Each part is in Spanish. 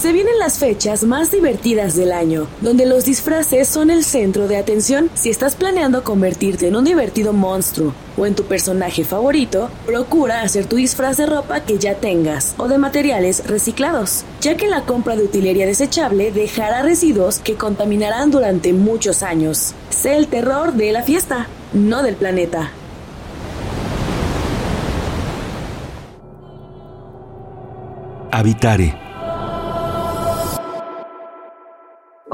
Se vienen las fechas más divertidas del año, donde los disfraces son el centro de atención. Si estás planeando convertirte en un divertido monstruo o en tu personaje favorito, procura hacer tu disfraz de ropa que ya tengas o de materiales reciclados, ya que la compra de utilería desechable dejará residuos que contaminarán durante muchos años. Sé el terror de la fiesta, no del planeta. Habitare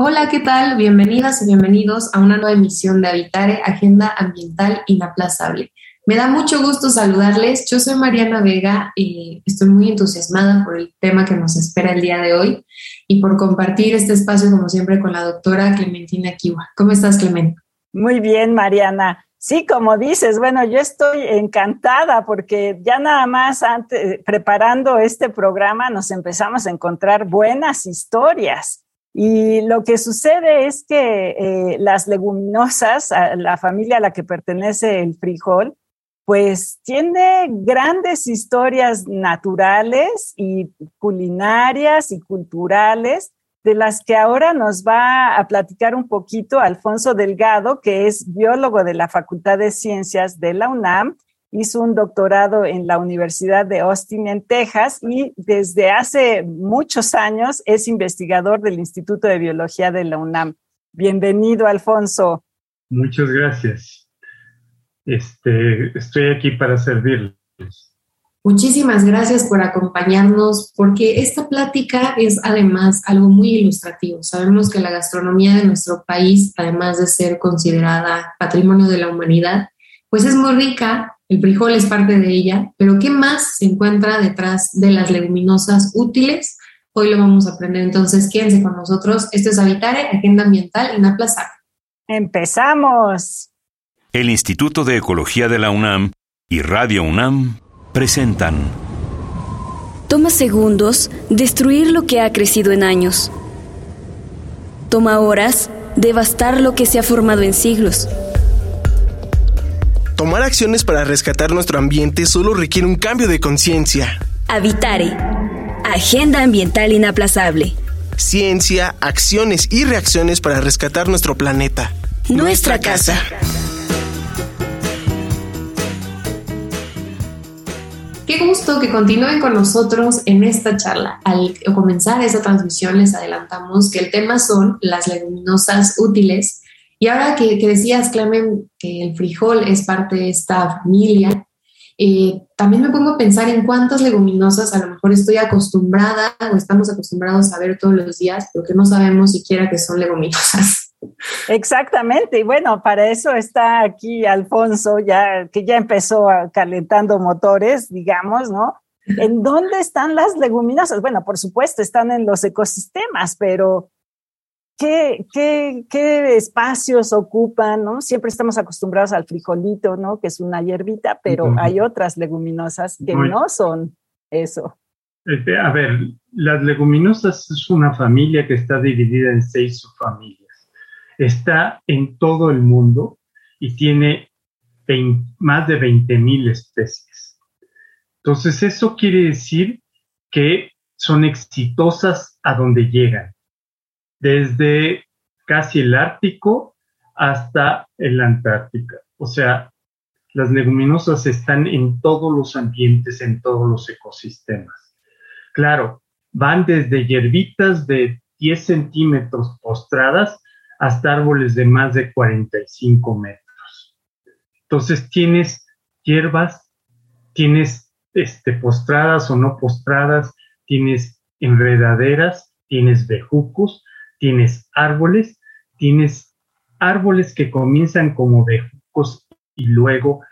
Hola, ¿qué tal? Bienvenidas y bienvenidos a una nueva emisión de Habitare, Agenda Ambiental Inaplazable. Me da mucho gusto saludarles. Yo soy Mariana Vega y estoy muy entusiasmada por el tema que nos espera el día de hoy y por compartir este espacio, como siempre, con la doctora Clementina Kiwa. ¿Cómo estás, Clemente? Muy bien, Mariana. Sí, como dices, bueno, yo estoy encantada porque ya nada más antes, preparando este programa nos empezamos a encontrar buenas historias y lo que sucede es que eh, las leguminosas, la familia a la que pertenece el frijol, pues tiene grandes historias naturales y culinarias y culturales de las que ahora nos va a platicar un poquito Alfonso Delgado, que es biólogo de la Facultad de Ciencias de la UNAM hizo un doctorado en la Universidad de Austin, en Texas, y desde hace muchos años es investigador del Instituto de Biología de la UNAM. Bienvenido, Alfonso. Muchas gracias. Este, estoy aquí para servirles. Muchísimas gracias por acompañarnos, porque esta plática es además algo muy ilustrativo. Sabemos que la gastronomía de nuestro país, además de ser considerada patrimonio de la humanidad, pues es muy rica el frijol es parte de ella, pero ¿qué más se encuentra detrás de las leguminosas útiles? Hoy lo vamos a aprender, entonces quédense con nosotros. Esto es Habitare, Agenda Ambiental Inaplazable. ¡Empezamos! El Instituto de Ecología de la UNAM y Radio UNAM presentan. Toma segundos destruir lo que ha crecido en años. Toma horas devastar lo que se ha formado en siglos. Tomar acciones para rescatar nuestro ambiente solo requiere un cambio de conciencia. Habitare. Agenda ambiental inaplazable. Ciencia, acciones y reacciones para rescatar nuestro planeta. Nuestra, casa. Qué gusto que continúen con nosotros en esta charla. Al comenzar esta transmisión les adelantamos que el tema son las leguminosas útiles y ahora que, decías, Clemen, que el frijol es parte de esta familia, eh, también me pongo a pensar en cuántas leguminosas a lo mejor estoy acostumbrada o estamos acostumbrados a ver todos los días, pero que no sabemos siquiera que son leguminosas. Exactamente, y bueno, para eso está aquí Alfonso, ya que ya empezó calentando motores, digamos, ¿no? ¿En dónde están las leguminosas? Bueno, por supuesto, están en los ecosistemas, pero ¿Qué, qué, espacios ocupan? ¿no? Siempre estamos acostumbrados al frijolito, ¿no? Que es una hierbita, pero hay otras leguminosas que no son eso. Este, a ver, las leguminosas es una familia que está dividida en seis subfamilias. Está en todo el mundo y tiene más de 20.000 especies. Entonces, eso quiere decir que son exitosas a donde llegan desde casi el Ártico hasta el Antártica. O sea, las leguminosas están en todos los ambientes, en todos los ecosistemas. Claro, van desde hierbitas de 10 centímetros postradas hasta árboles de más de 45 metros. Entonces tienes hierbas, tienes este, postradas o no postradas, tienes enredaderas, tienes bejucos, tienes árboles, tienes árboles que comienzan como bejucos y luego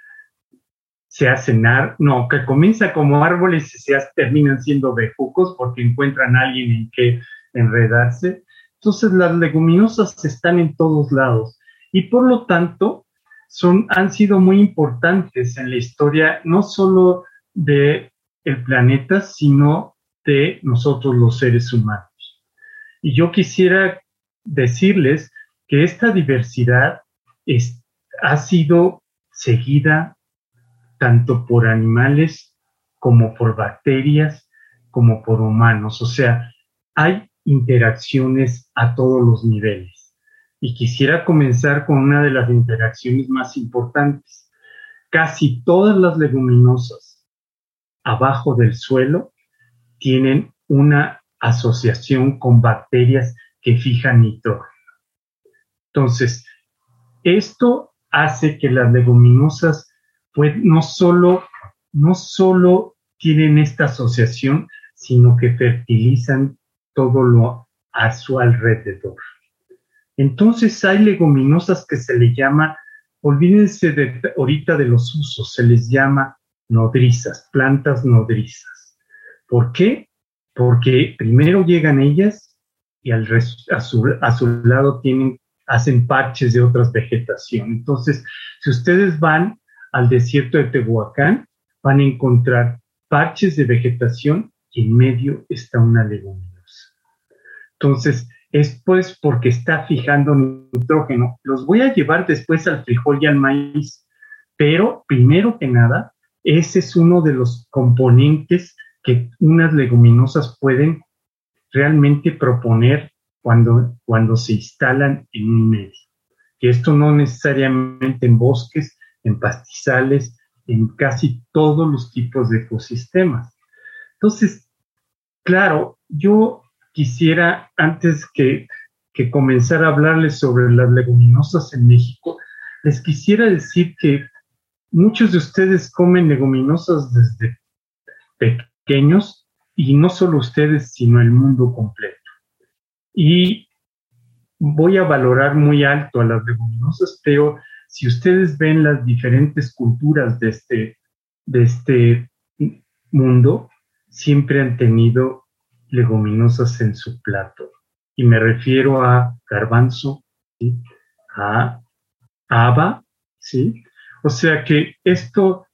se hacen, no, que comienza como árboles y se terminan siendo bejucos porque encuentran a alguien en que enredarse. Entonces las leguminosas están en todos lados y por lo tanto son, han sido muy importantes en la historia, no solo de el planeta, sino de nosotros los seres humanos. Y yo quisiera decirles que esta diversidad ha sido seguida tanto por animales como por bacterias, como por humanos. O sea, hay interacciones a todos los niveles. Y quisiera comenzar con una de las interacciones más importantes. Casi todas las leguminosas abajo del suelo tienen una asociación con bacterias que fijan nitrógeno. Entonces, esto hace que las leguminosas pues, no, solo, no solo tienen esta asociación, sino que fertilizan todo lo a su alrededor. Entonces hay leguminosas que se le llama, olvídense de, ahorita de los usos, se les llama nodrizas, plantas nodrizas. ¿Por qué? Porque primero llegan ellas y al a, su, lado tienen, hacen parches de otras vegetación. Entonces, si ustedes van al desierto de Tehuacán, van a encontrar parches de vegetación y en medio está una leguminosa. Entonces, es pues porque está fijando nitrógeno. Los voy a llevar después al frijol y al maíz, pero primero que nada, ese es uno de los componentes que unas leguminosas pueden realmente proponer cuando, cuando se instalan en un medio. Que esto no necesariamente en bosques, en pastizales, en casi todos los tipos de ecosistemas. Entonces, claro, yo quisiera, antes que, que comenzar a hablarles sobre las leguminosas en México, les quisiera decir que muchos de ustedes comen leguminosas desde pequeños y no solo ustedes, sino el mundo completo. Y voy a valorar muy alto a las leguminosas, pero si ustedes ven las diferentes culturas de este, de este mundo, siempre han tenido leguminosas en su plato. Y me refiero a garbanzo, a haba, ¿sí? O sea que esto,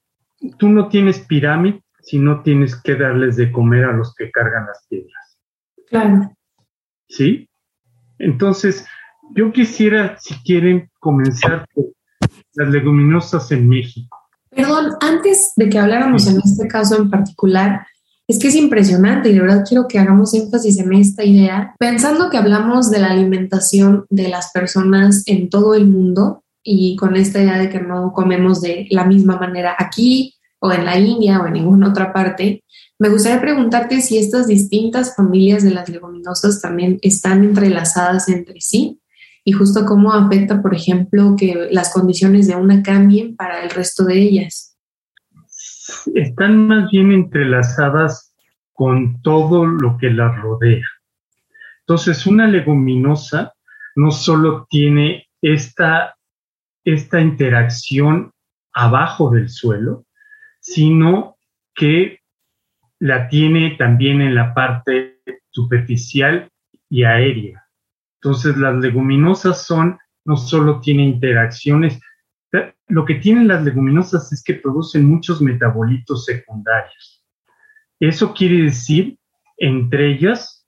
tú no tienes pirámide si no tienes que darles de comer a los que cargan las piedras. Claro. ¿Sí? Entonces, yo quisiera, si quieren, comenzar por las leguminosas en México. Perdón, antes de que habláramos en este caso en particular, es que es impresionante y de verdad quiero que hagamos énfasis en esta idea, pensando que hablamos de la alimentación de las personas en todo el mundo y con esta idea de que no comemos de la misma manera aquí o en la India o en ninguna otra parte, me gustaría preguntarte si estas distintas familias de las leguminosas también están entrelazadas entre sí y justo cómo afecta, por ejemplo, que las condiciones de una cambien para el resto de ellas. Están más bien entrelazadas con todo lo que las rodea. Entonces, una leguminosa no solo tiene esta esta interacción abajo del suelo, sino que la tiene también en la parte superficial y aérea. Entonces las leguminosas son, no solo tienen interacciones, lo que tienen las leguminosas es que producen muchos metabolitos secundarios. Eso quiere decir, entre ellas,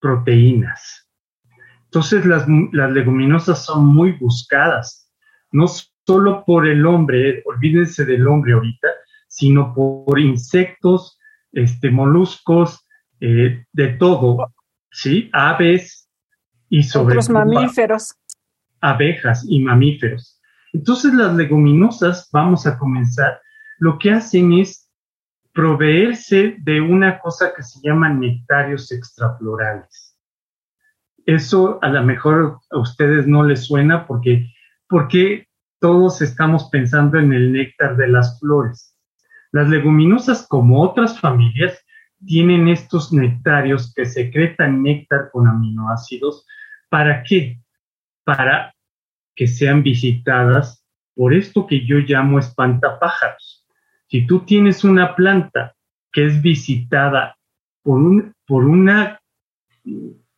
proteínas. Entonces las, leguminosas son muy buscadas, no solo por el hombre, olvídense del hombre ahorita, sino por insectos, este, moluscos, eh, de todo, ¿sí? Aves y sobre Otros mamíferos. Abejas y mamíferos. Entonces las leguminosas, vamos a comenzar, lo que hacen es proveerse de una cosa que se llama nectarios extraflorales. Eso a lo mejor a ustedes no les suena porque, porque todos estamos pensando en el néctar de las flores. Las leguminosas, como otras familias, tienen estos nectarios que secretan néctar con aminoácidos. ¿Para qué? Para que sean visitadas por esto que yo llamo espantapájaros. Si tú tienes una planta que es visitada por, un, por una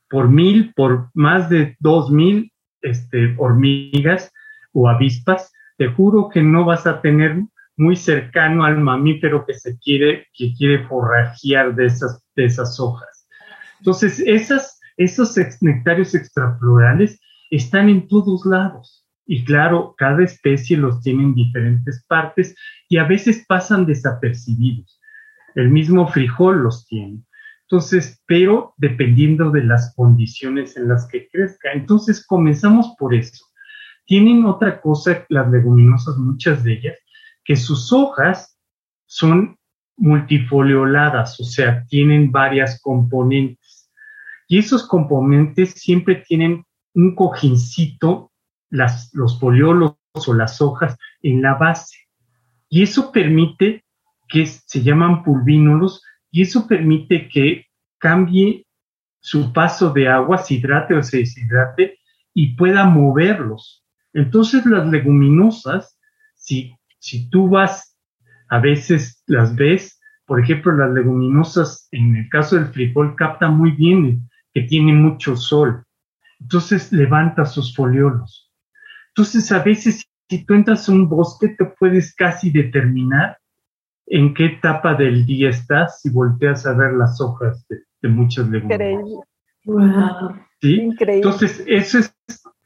por mil, por más de dos mil este, hormigas, o avispas, te juro que no vas a tener muy cercano al mamífero que se quiere, que quiere forrajear de esas, de esas hojas. Entonces, esas, esos nectarios extraflorales están en todos lados. Y claro, cada especie los tiene en diferentes partes y a veces pasan desapercibidos. El mismo frijol los tiene. Entonces, pero dependiendo de las condiciones en las que crezca. Entonces, comenzamos por eso. Tienen otra cosa, las leguminosas, muchas de ellas, que sus hojas son multifolioladas, o sea, tienen varias componentes. Y esos componentes siempre tienen un cojincito, las, los foliolos o las hojas en la base. Y eso permite que se llaman pulvínulos y eso permite que cambie su paso de agua, se hidrate o se deshidrate y pueda moverlos. Entonces las leguminosas, si, si tú vas, a veces las ves, por ejemplo, las leguminosas, en el caso del frijol, capta muy bien que tiene mucho sol. Entonces levanta sus foliolos. Entonces a veces si tú entras a un bosque te puedes casi determinar en qué etapa del día estás si volteas a ver las hojas de, muchas leguminosas. Increíble. ¿Sí? Increíble. Entonces, eso es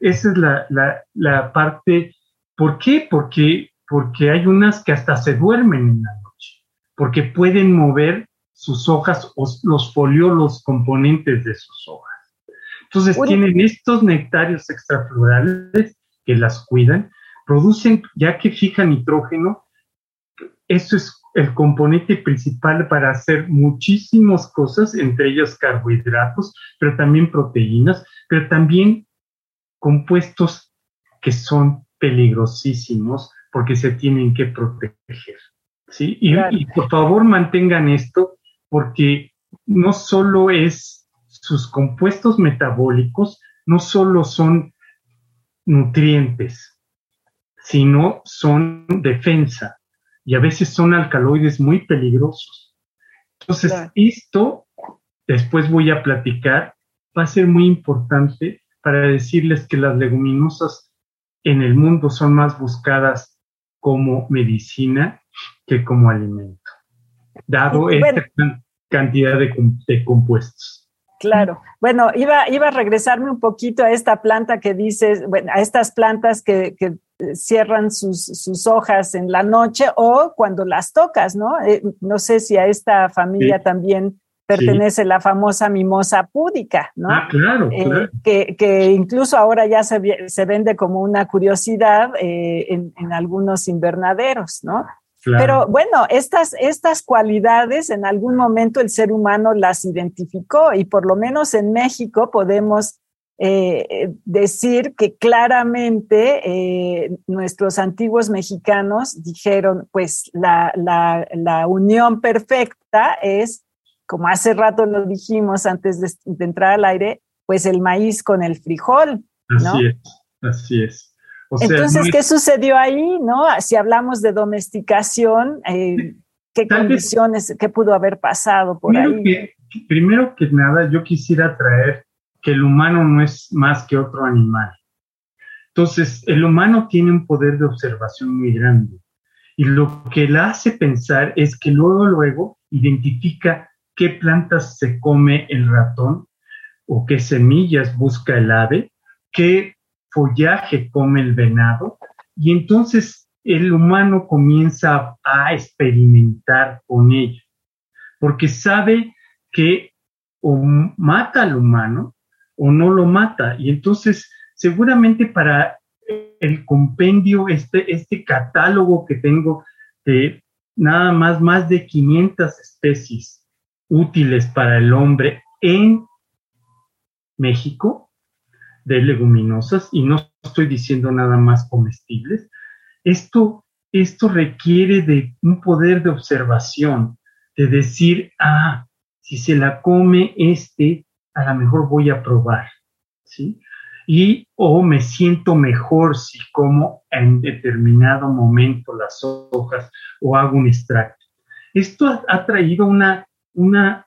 esa es la, parte. ¿Por qué? Porque, porque hay unas que hasta se duermen en la noche, porque pueden mover sus hojas o los foliolos componentes de sus hojas. Entonces tienen estos nectarios extraflorales que las cuidan, producen, ya que fija nitrógeno, eso es el componente principal para hacer muchísimas cosas, entre ellas carbohidratos, pero también proteínas, pero también compuestos que son peligrosísimos porque se tienen que proteger. ¿sí? Y, por favor mantengan esto porque no solo es sus compuestos metabólicos, no solo son nutrientes, sino son defensa y a veces son alcaloides muy peligrosos. Entonces, esto, después voy a platicar, va a ser muy importante para decirles que las leguminosas en el mundo son más buscadas como medicina que como alimento, dado esta cantidad de, compuestos. Claro. Bueno, iba, iba a regresarme un poquito a esta planta que dices, bueno, a estas plantas que, cierran sus, hojas en la noche o cuando las tocas, ¿no? Eh, no sé si a esta familia también pertenece la famosa mimosa púdica, ¿no? Ah, claro, eh, claro. Que, incluso ahora ya se, se vende como una curiosidad eh, en, algunos invernaderos, ¿no? Pero bueno, estas, estas cualidades en algún momento el ser humano las identificó y por lo menos en México podemos eh, decir que claramente nuestros antiguos mexicanos dijeron, pues la, la, la unión perfecta es como hace rato lo dijimos antes de, entrar al aire, pues el maíz con el frijol. Así es, así es. Entonces, ¿qué sucedió ahí? ¿No? Si hablamos de domesticación, eh, ¿qué condiciones, qué pudo haber pasado por ahí? primero que nada, yo quisiera traer que el humano no es más que otro animal. Entonces, el humano tiene un poder de observación muy grande. Y lo que la hace pensar es que luego, luego identifica qué plantas se come el ratón o qué semillas busca el ave, qué follaje come el venado, y entonces el humano comienza a experimentar con ello, porque sabe que o mata al humano o no lo mata, y entonces seguramente para el compendio, este, este catálogo que tengo de nada más, más de 500 especies útiles para el hombre en México de leguminosas y no estoy diciendo nada más comestibles. Esto, esto requiere de un poder de observación, de decir, ah, si se la come este, a lo mejor voy a probar, ¿sí? Y o me siento mejor si como en determinado momento las hojas o hago un extracto. Esto ha traído una una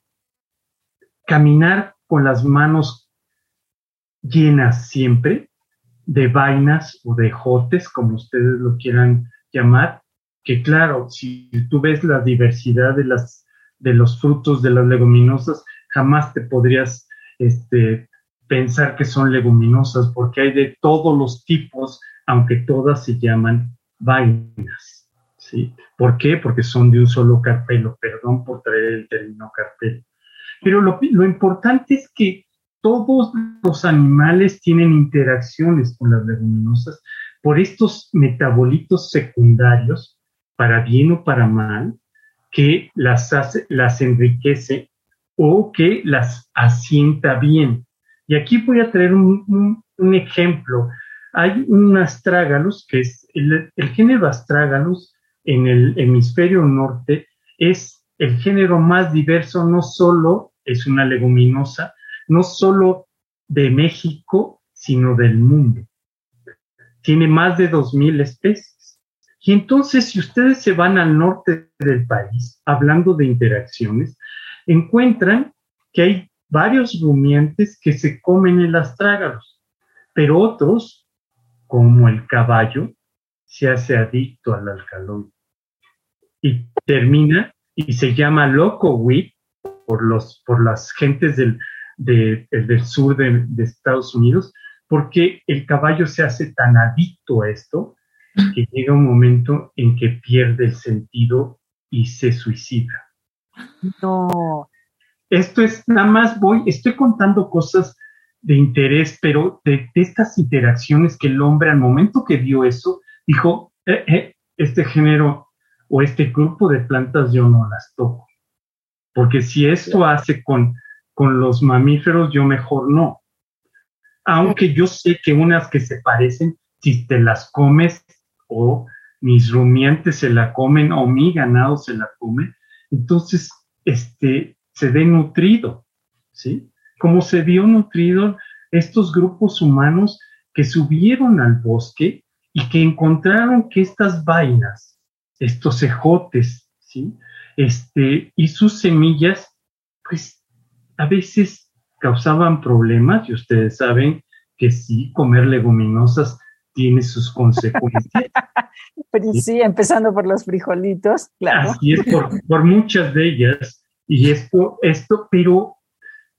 caminar con las manos llenas siempre de vainas o de jotes, como ustedes lo quieran llamar, que claro, si tú ves la diversidad de, las, de los frutos de las leguminosas, jamás te podrías este, pensar que son leguminosas, porque hay de todos los tipos, aunque todas se llaman vainas. ¿Sí? ¿Por qué? Porque son de un solo carpelo, perdón por traer el término carpelo. Pero lo, lo importante es que todos los animales tienen interacciones con las leguminosas por estos metabolitos secundarios, para bien o para mal, que las, hace, las enriquece o que las asienta bien. Y aquí voy a traer un, ejemplo. Hay un astrágalus, que es el, el género astrágalus en el hemisferio norte, es el género más diverso, no solo es una leguminosa, no solo de México, sino del mundo. Tiene más de 2.000 especies. Y entonces, si ustedes se van al norte del país, hablando de interacciones, encuentran que hay varios rumiantes que se comen el astrágalos, pero otros, como el caballo, se hace adicto al alcaloide y termina y se llama loco wheat por, los, por las gentes del, del sur de, de, Estados Unidos, porque el caballo se hace tan adicto a esto que llega un momento en que pierde el sentido y se suicida. No. Esto es nada más voy, estoy contando cosas de interés, pero de, estas interacciones que el hombre al momento que vio eso, dijo, eh, eh, este género o este grupo de plantas yo no las toco. Porque si esto hace con, con los mamíferos, yo mejor no. Aunque yo sé que unas que se parecen, si te las comes o mis rumiantes se la comen o mi ganado se la come, entonces este, se ve nutrido, ¿sí? Como se vio nutrido estos grupos humanos que subieron al bosque y que encontraron que estas vainas, estos ejotes, ¿sí? Este, y sus semillas, pues a veces causaban problemas y ustedes saben que sí, comer leguminosas tiene sus consecuencias. Pero sí, empezando por los frijolitos, claro. Así es, por, por muchas de ellas. Y esto, esto, pero,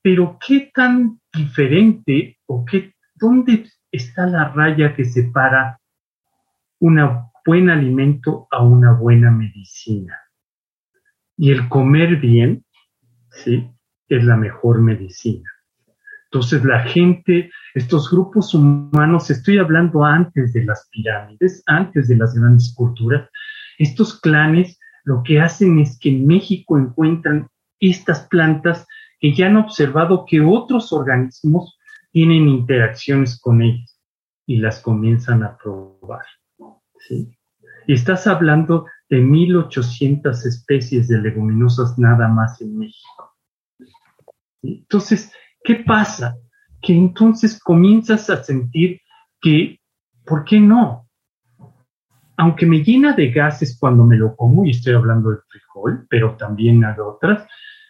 pero qué tan diferente o qué, dónde está la raya que separa un buen alimento a una buena medicina. Y el comer bien, ¿sí? Es la mejor medicina. Entonces la gente, estos grupos humanos, estoy hablando antes de las pirámides, antes de las grandes culturas, estos clanes lo que hacen es que en México encuentran estas plantas que ya han observado que otros organismos tienen interacciones con ellas y las comienzan a probar. ¿Sí? Y estás hablando de 1800 especies de leguminosas nada más en México. Entonces, ¿Qué pasa? Que entonces comienzas a sentir que, ¿por qué no? Aunque me llena de gases cuando me lo como, y estoy hablando del frijol, pero también de otras,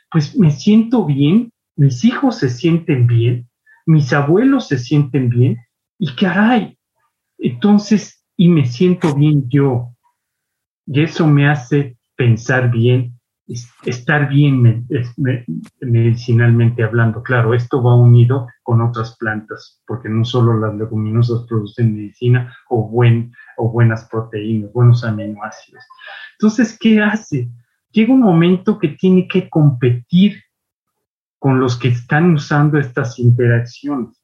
pues me siento bien, mis hijos se sienten bien, mis abuelos se sienten bien, y caray, entonces, y me siento bien yo. Y eso me hace pensar bien estar bien medicinalmente hablando. Claro, esto va unido con otras plantas, porque no solo las leguminosas producen medicina o, buen, o buenas proteínas, buenos aminoácidos. Entonces, ¿qué hace? Llega un momento que tiene que competir con los que están usando estas interacciones,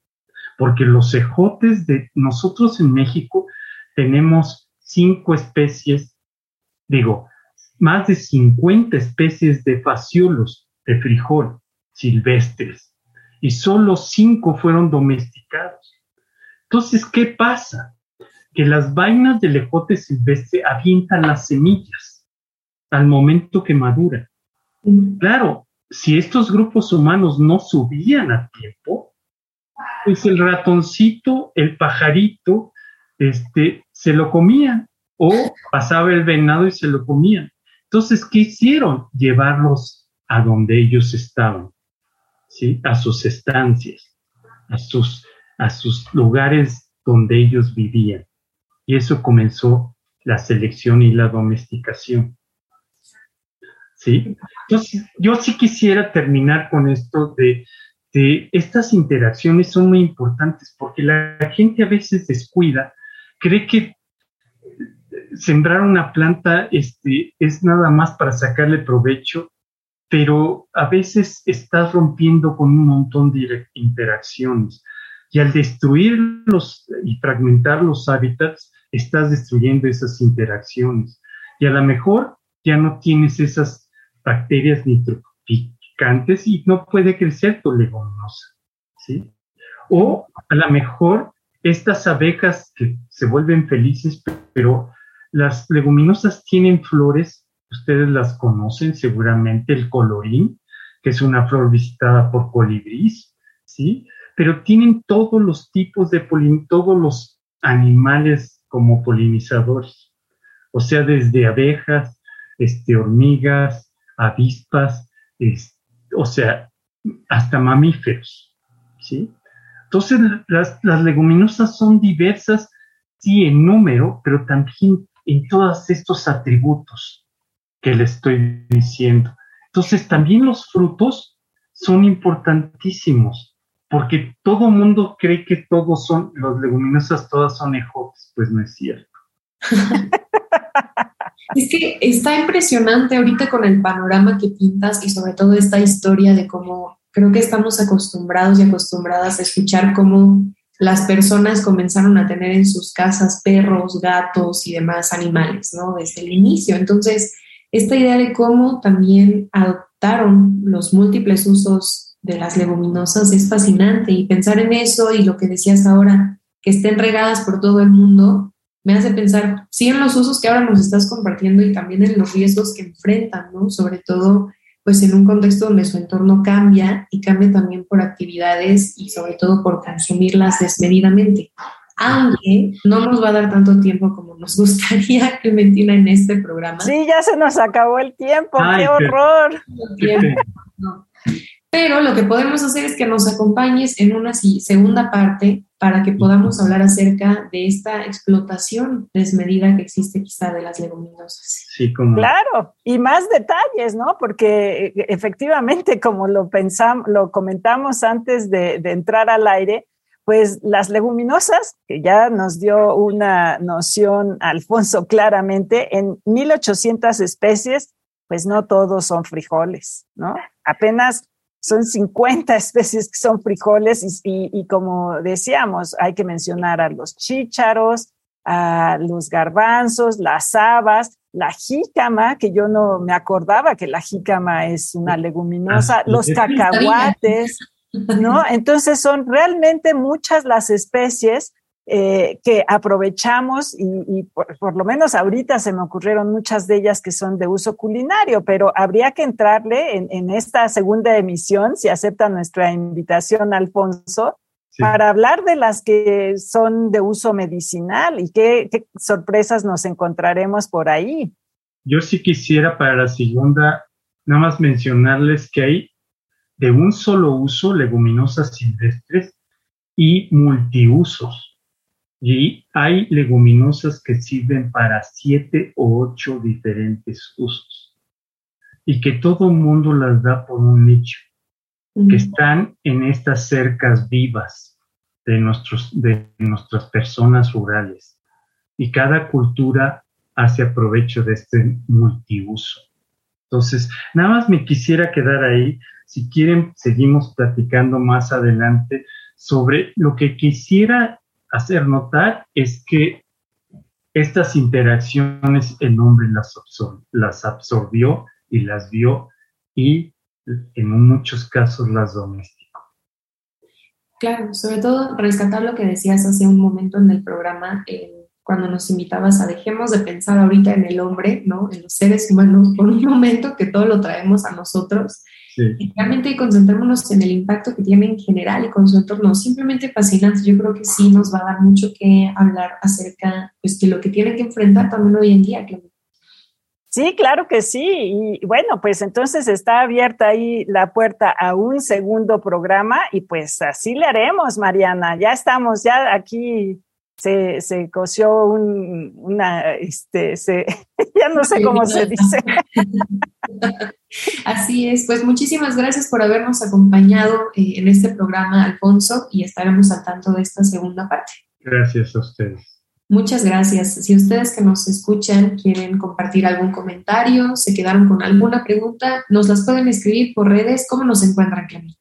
porque los ejotes de nosotros en México tenemos cinco especies, digo, más de 50 especies de fasciolos de frijol silvestres y solo cinco fueron domesticados. Entonces, ¿qué pasa? Que las vainas del ejote silvestre avientan las semillas al momento que maduran. Claro, si estos grupos humanos no subían a tiempo, pues el ratoncito, el pajarito, este, se lo comían o pasaba el venado y se lo comían. Entonces, ¿qué hicieron? Llevarlos a donde ellos estaban, ¿sí? A sus estancias, a sus, a sus lugares donde ellos vivían. Y eso comenzó la selección y la domesticación. ¿Sí? Entonces, yo sí quisiera terminar con esto de, de estas interacciones son muy importantes porque la gente a veces descuida, cree que sembrar una planta este, es nada más para sacarle provecho, pero a veces estás rompiendo con un montón de interacciones. Y al destruirlos y fragmentar los hábitats, estás destruyendo esas interacciones. Y a lo mejor ya no tienes esas bacterias nitroficantes y no puede crecer tu leguminosa. ¿sí? O a lo mejor estas abejas que se vuelven felices, pero las leguminosas tienen flores, ustedes las conocen seguramente, el colorín, que es una flor visitada por colibrís, ¿sí? Pero tienen todos los tipos de polin, todos los animales como polinizadores, o sea, desde abejas, este, hormigas, avispas, o sea, hasta mamíferos, ¿sí? Entonces, las, las leguminosas son diversas, sí, en número, pero también en todos estos atributos que le estoy diciendo. Entonces también los frutos son importantísimos, porque todo mundo cree que todos son, los leguminosas todas son ejotes, pues no es cierto. es que está impresionante ahorita con el panorama que pintas y sobre todo esta historia de cómo creo que estamos acostumbrados y acostumbradas a escuchar cómo las personas comenzaron a tener en sus casas perros, gatos y demás animales, ¿no? Desde el inicio. Entonces, esta idea de cómo también adoptaron los múltiples usos de las leguminosas es fascinante y pensar en eso y lo que decías ahora, que estén regadas por todo el mundo, me hace pensar, sí, en los usos que ahora nos estás compartiendo y también en los riesgos que enfrentan, ¿no? Sobre todo pues en un contexto donde su entorno cambia y cambia también por actividades y sobre todo por consumirlas desmedidamente. Aunque no nos va a dar tanto tiempo como nos gustaría, Clementina, en este programa. Sí, ya se nos acabó el tiempo, qué horror. Pero lo que podemos hacer es que nos acompañes en una segunda parte para que podamos hablar acerca de esta explotación desmedida que existe quizá de las leguminosas. Sí, como... Claro, y más detalles, ¿no? Porque eh, efectivamente, como lo pensamos, lo comentamos antes de, de entrar al aire, pues las leguminosas, que ya nos dio una noción Alfonso claramente, en 1800 especies, pues no todos son frijoles, ¿no? Apenas son 50 especies que son frijoles y, como decíamos, hay que mencionar a los chícharos, a los garbanzos, las habas, la jícama, que yo no me acordaba que la jícama es una leguminosa, ah, los cacahuates, ¿no? Entonces son realmente muchas las especies eh, que aprovechamos y, por, lo menos ahorita se me ocurrieron muchas de ellas que son de uso culinario, pero habría que entrarle en, esta segunda emisión, si acepta nuestra invitación, Alfonso, para hablar de las que son de uso medicinal y qué, qué sorpresas nos encontraremos por ahí. Yo sí quisiera para la segunda nada más mencionarles que hay de un solo uso leguminosas silvestres y multiusos. Y hay leguminosas que sirven para siete o ocho diferentes usos y que todo el mundo las da por un nicho, que están en estas cercas vivas de, nuestros, de nuestras personas rurales. Y cada cultura hace aprovecho de este multiuso. Entonces, nada más me quisiera quedar ahí. Si quieren, seguimos platicando más adelante sobre lo que quisiera hacer notar es que estas interacciones el hombre las, absorbió y las vio y en muchos casos las domesticó. Claro, sobre todo rescatar lo que decías hace un momento en el programa, cuando nos invitabas a dejemos de pensar ahorita en el hombre, ¿no? En los seres humanos por un momento que todo lo traemos a nosotros y realmente concentrémonos en el impacto que tiene en general y con su entorno. Simplemente fascinante. Yo creo que sí nos va a dar mucho que hablar acerca pues, de lo que tiene que enfrentar también hoy en día, Sí, claro que sí. Y bueno, pues entonces está abierta ahí la puerta a un segundo programa y pues así le haremos, Mariana. Ya estamos, ya aquí se, se coció un, una, este, se, ya no sé cómo se dice. Así es, pues muchísimas gracias por habernos acompañado eh, en este programa, Alfonso, y estaremos al tanto de esta segunda parte. Gracias a ustedes. Muchas gracias. Si ustedes que nos escuchan quieren compartir algún comentario, se quedaron con alguna pregunta, nos las pueden escribir por redes. ¿Cómo nos encuentran, Cami?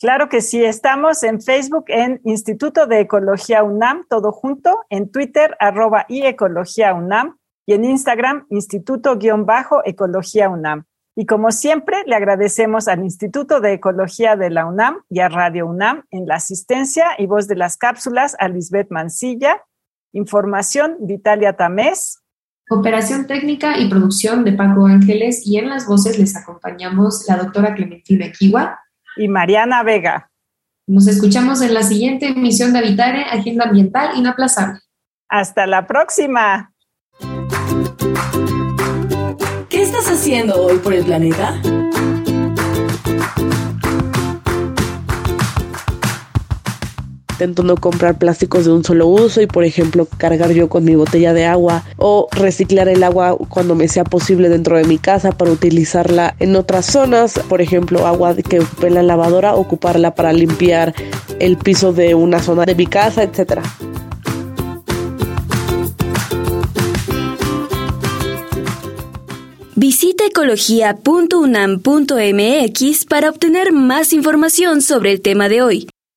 Claro que sí, estamos en Facebook en Instituto de Ecología UNAM, todo junto, en Twitter arroba y Ecología UNAM y en Instagram Instituto-Ecología UNAM. Y como siempre, le agradecemos al Instituto de Ecología de la UNAM y a Radio UNAM en la asistencia y voz de las cápsulas a Lisbeth Mancilla Información de Italia Tamés. Operación técnica y producción de Paco Ángeles y en las voces les acompañamos la doctora Clementina Kiwa y Mariana Vega. Nos escuchamos en la siguiente emisión de Habitare, Agenda Ambiental Inaplazable. Hasta la próxima. ¿Qué estás haciendo hoy por el planeta? Intento no comprar plásticos de un solo uso y por ejemplo cargar yo con mi botella de agua o reciclar el agua cuando me sea posible dentro de mi casa para utilizarla en otras zonas, por ejemplo agua que ocupe la lavadora, ocuparla para limpiar el piso de una zona de mi casa, etcétera. Visita ecología.unam.mx para obtener más información sobre el tema de hoy.